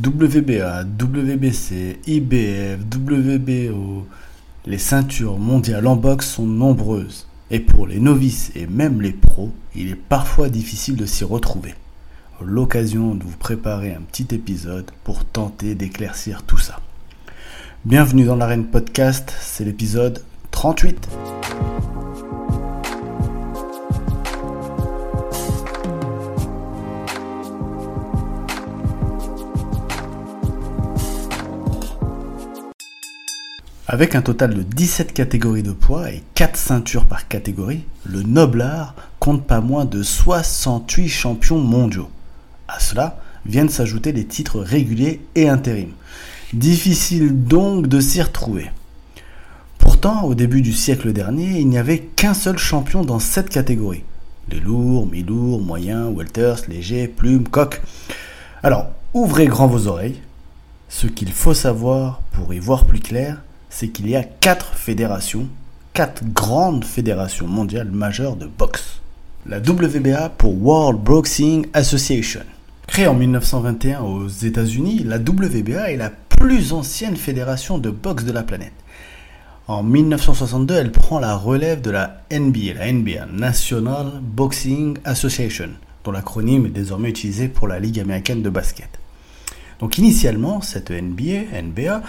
WBA, WBC, IBF, WBO, les ceintures mondiales en boxe sont nombreuses. Et pour les novices et même les pros, il est parfois difficile de s'y retrouver. L'occasion de vous préparer un petit épisode pour tenter d'éclaircir tout ça. Bienvenue dans l'arène podcast, c'est l'épisode 38. Avec un total de 17 catégories de poids et 4 ceintures par catégorie, le Noblard compte pas moins de 68 champions mondiaux. À cela viennent s'ajouter les titres réguliers et intérim. Difficile donc de s'y retrouver. Pourtant, au début du siècle dernier, il n'y avait qu'un seul champion dans cette catégorie. Les lourds, mi-lourds, moyens, welters, légers, plumes, coques. Alors, ouvrez grand vos oreilles. Ce qu'il faut savoir pour y voir plus clair, c'est qu'il y a quatre fédérations, quatre grandes fédérations mondiales majeures de boxe. La WBA pour World Boxing Association. Créée en 1921 aux États-Unis, la WBA est la plus ancienne fédération de boxe de la planète. En 1962, elle prend la relève de la NBA, la NBA, National Boxing Association, dont l'acronyme est désormais utilisé pour la Ligue américaine de basket. Donc initialement, cette NBA, NBA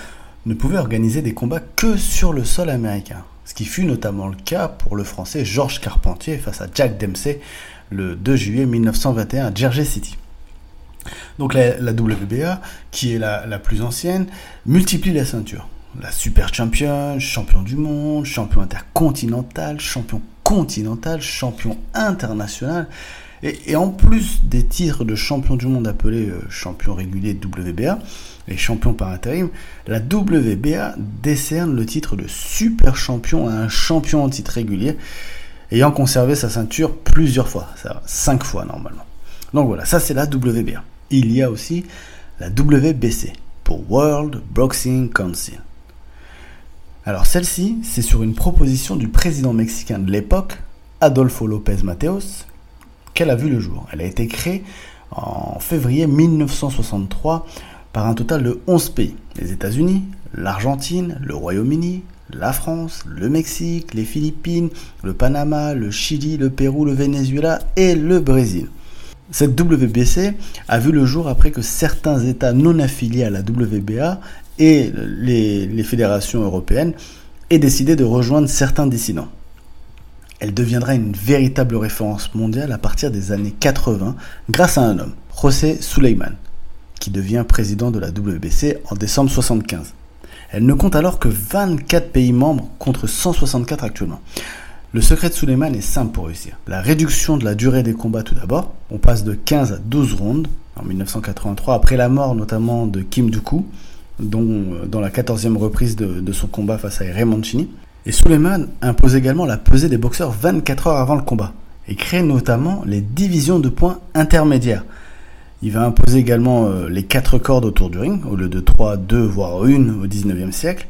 ne pouvait organiser des combats que sur le sol américain, ce qui fut notamment le cas pour le français Georges Carpentier face à Jack Dempsey le 2 juillet 1921 à Jersey City. Donc la, WBA, qui est la, la, plus ancienne, multiplie les ceintures. La Super Champion, champion du monde, champion intercontinental, champion continental, champion international. Et, en plus des titres de champion du monde appelés euh, champion régulier WBA et champion par intérim, la WBA décerne le titre de super champion à un champion en titre régulier, ayant conservé sa ceinture plusieurs fois, ça, cinq fois normalement. Donc voilà, ça c'est la WBA. Il y a aussi la WBC pour World Boxing Council. Alors celle-ci, c'est sur une proposition du président mexicain de l'époque, Adolfo López Mateos, qu'elle a vu le jour. Elle a été créée en février 1963 par un total de 11 pays. Les États-Unis, l'Argentine, le Royaume-Uni, la France, le Mexique, les Philippines, le Panama, le Chili, le Pérou, le Venezuela et le Brésil. Cette WBC a vu le jour après que certains États non affiliés à la WBA et les, les fédérations européennes aient décidé de rejoindre certains dissidents. Elle deviendra une véritable référence mondiale à partir des années 80 grâce à un homme, José Suleiman, qui devient président de la WBC en décembre 75. Elle ne compte alors que 24 pays membres contre 164 actuellement. Le secret de Suleiman est simple pour réussir. La réduction de la durée des combats tout d'abord. On passe de 15 à 12 rounds en 1983 après la mort notamment de Kim Duku, dont euh, dans la 14e reprise de, de son combat face à Raymond Chini. Et Suleiman impose également la pesée des boxeurs 24 heures avant le combat et crée notamment les divisions de points intermédiaires. Il va imposer également euh, les quatre cordes autour du ring, au lieu de 3, 2, voire 1 au 19e siècle.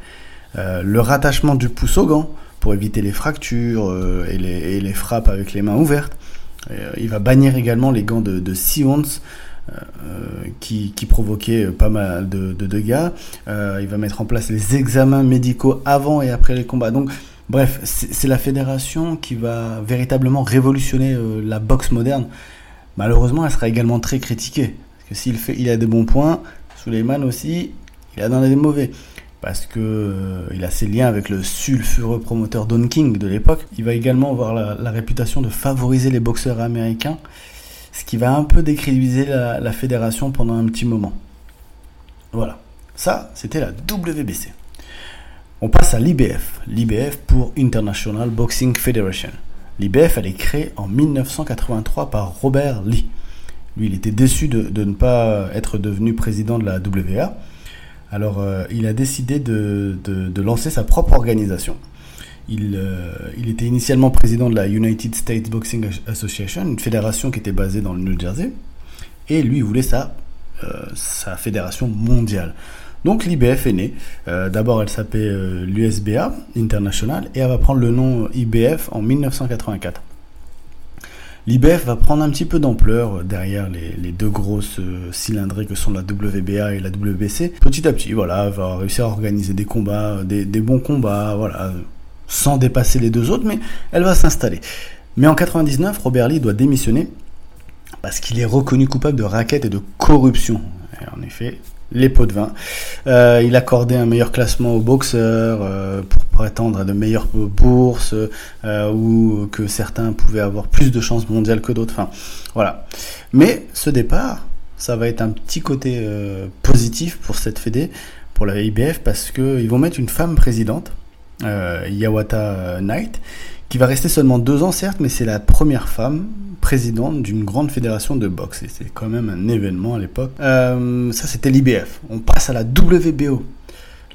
Euh, le rattachement du pouce au gant pour éviter les fractures euh, et, les, frappes avec les mains ouvertes. il va bannir également les gants de, de 6 onces qui, provoquaient pas mal de, dégâts. il va mettre en place les examens médicaux avant et après les combats. Donc, bref, c'est la fédération qui va véritablement révolutionner la boxe moderne. Malheureusement, elle sera également très critiquée. Parce que s'il fait, il a des bons points, Suleiman aussi, il en a des mauvais. Parce que euh, il a ses liens avec le sulfureux promoteur Don King de l'époque. Il va également avoir la, réputation de favoriser les boxeurs américains, ce qui va un peu décrédibiliser la, fédération pendant un petit moment. Voilà. Ça, c'était la WBC. On passe à l'IBF. L'IBF pour International Boxing Federation. L'IBF, elle est créée en 1983 par Robert Lee. Lui, il était déçu de, ne pas être devenu président de la WA. Alors, euh, il a décidé de, lancer sa propre organisation. Euh, il, était initialement président de la United States Boxing Association, une fédération qui était basée dans le New Jersey. Et lui, voulait sa, euh, fédération mondiale. Donc l'IBF est née. Euh, d'abord, elle s'appelait l'USBA International et elle va prendre le nom IBF en 1984. L'IBF va prendre un petit peu d'ampleur derrière les, deux grosses cylindrées que sont la WBA et la WBC. Petit à petit, voilà, va réussir à organiser des combats, des bons combats, voilà, sans dépasser les deux autres, mais elle va s'installer. Mais en 99, Robert Lee doit démissionner parce qu'il est reconnu coupable de racket et de corruption. en effet, les pots de vin. Euh, il accordait un meilleur classement aux boxeurs euh, pour prétendre à de meilleures bourses euh, ou que certains pouvaient avoir plus de chances mondiales que d'autres. Voilà. Mais ce départ, ça va être un petit côté positif pour cette fédé, pour la IBF, parce qu'ils vont mettre une femme présidente, Yawata Knight, qui va rester seulement deux ans certes, mais c'est la première femme présidente d'une grande fédération de boxe. Et c'est quand même un événement à l'époque. Euh, ça, c'était l'IBF. On passe à la WBO,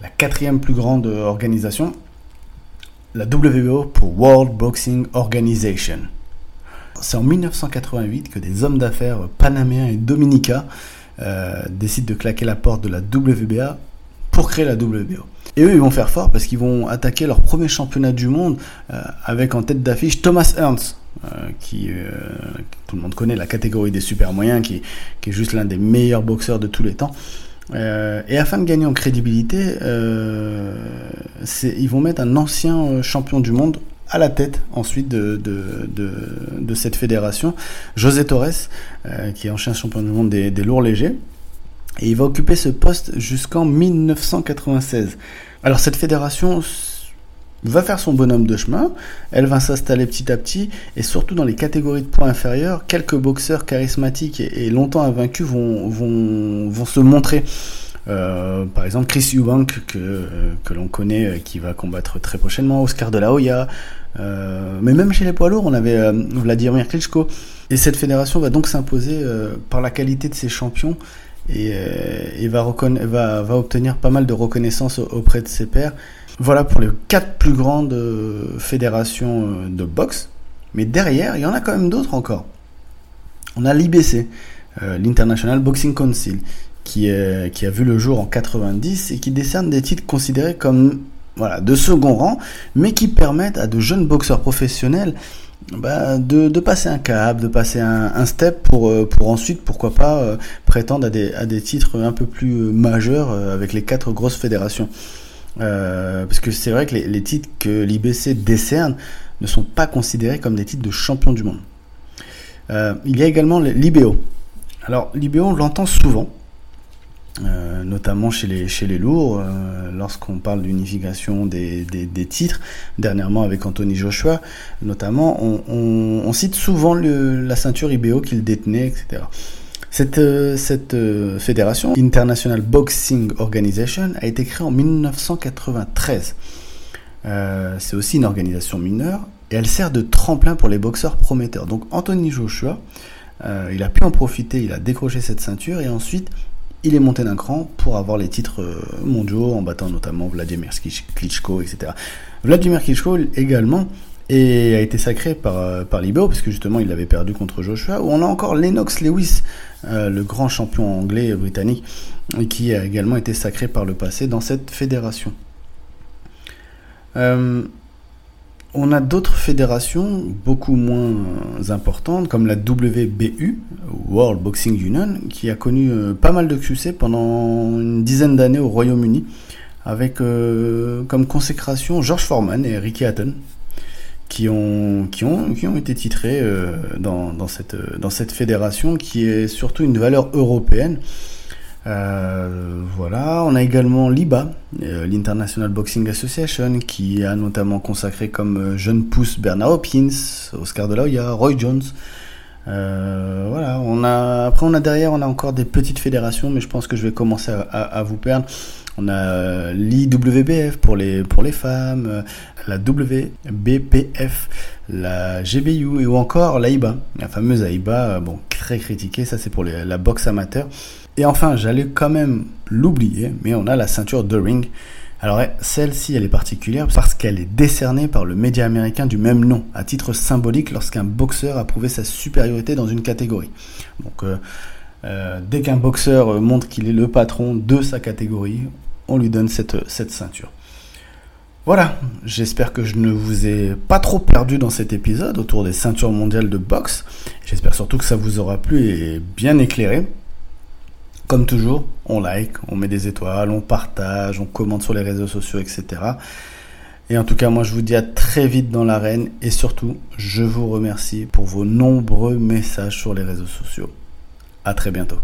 la quatrième plus grande organisation. La WBO pour World Boxing Organization. C'est en 1988 que des hommes d'affaires panaméens et dominicains euh, décident de claquer la porte de la WBA pour créer la WBO. Et eux, ils vont faire fort parce qu'ils vont attaquer leur premier championnat du monde euh, avec en tête d'affiche Thomas Ernst, euh, qui euh, tout le monde connaît, la catégorie des super moyens, qui, qui est juste l'un des meilleurs boxeurs de tous les temps. et afin de gagner en crédibilité, ils vont mettre un ancien champion du monde à la tête ensuite de, de, de, de cette fédération, José Torres, qui est ancien champion du monde des, des lourds légers. Et il va occuper ce poste jusqu'en 1996. Alors cette fédération va faire son bonhomme de chemin, elle va s'installer petit à petit, et surtout dans les catégories de poids inférieurs, quelques boxeurs charismatiques et, longtemps invaincus vont, vont, vont se montrer. Euh, par exemple, Chris Eubank, que, que l'on connaît, euh, qui va combattre très prochainement, Oscar de la Hoya, euh, mais même chez les poids lourds, on avait Vladimir Klitschko. Et cette fédération va donc s'imposer par la qualité de ses champions et, euh, va, obtenir pas mal de reconnaissance auprès de ses pairs. Voilà pour les quatre plus grandes euh, fédérations euh, de boxe. Mais derrière, il y en a quand même d'autres encore. On a l'IBC, l'International Boxing Council, qui, qui a vu le jour en 90 et qui décerne des titres considérés comme de second rang, mais qui permettent à de jeunes boxeurs professionnels bah, de, passer un cap, de passer un, un step pour, euh, ensuite, pourquoi pas, euh, prétendre à des, titres un peu plus euh, majeurs avec les quatre grosses fédérations. parce que c'est vrai que les, les titres que l'IBC décerne ne sont pas considérés comme des titres de champion du monde. il y a également l'IBO. Alors l'IBO, on l'entend souvent, euh, notamment chez les, lourds, euh, lorsqu'on parle d'unification des, titres, dernièrement avec Anthony Joshua, notamment, on, cite souvent la ceinture IBO qu'il détenait, etc. Cette, euh, cette fédération, International Boxing Organization, a été créée en 1993. C'est aussi une organisation mineure et elle sert de tremplin pour les boxeurs prometteurs. Donc Anthony Joshua, il a pu en profiter, il a décroché cette ceinture et ensuite il est monté d'un cran pour avoir les titres euh, mondiaux en battant notamment Vladimir Klitschko, etc. Vladimir Klitschko également a été sacré par, euh, par Libero, puisque justement il avait perdu contre Joshua, où on a encore Lennox Lewis, euh, le grand champion anglais et britannique, qui a également été sacré par le passé dans cette fédération. On a d'autres fédérations beaucoup moins importantes, comme la WBU, World Boxing Union, qui a connu euh, pas mal de succès pendant une dizaine d'années au Royaume-Uni, avec euh, comme consécration George Foreman et Ricky Hatton, qui ont, qui ont, été titrés euh, dans cette fédération, qui est surtout une valeur européenne. Euh, voilà, on a également l'IBA, euh, l'International Boxing Association, qui a notamment consacré comme euh, jeune pousse Bernard Hopkins, Oscar de la Hoya, Roy Jones. voilà, on a après on a derrière on a encore des petites fédérations, mais je pense que je vais commencer à, vous perdre. On a l'IWBF pour les pour les femmes, la WBPF, la GBU ou encore l'AIBA, la fameuse AIBA, bon très critiquée, ça c'est pour la boxe amateur. Et enfin, j'allais quand même l'oublier, mais on a la ceinture de ring. Alors celle-ci, elle est particulière parce qu'elle est décernée par le média américain du même nom, à titre symbolique lorsqu'un boxeur a prouvé sa supériorité dans une catégorie. Donc euh, euh, dès qu'un boxeur montre qu'il est le patron de sa catégorie, on lui donne cette ceinture. Voilà, j'espère que je ne vous ai pas trop perdu dans cet épisode autour des ceintures mondiales de boxe. J'espère surtout que ça vous aura plu et bien éclairé. Comme toujours, on like, on met des étoiles, on partage, on commente sur les réseaux sociaux, etc. Et en tout cas, moi je vous dis à très vite dans l'arène et surtout, je vous remercie pour vos nombreux messages sur les réseaux sociaux. À très bientôt.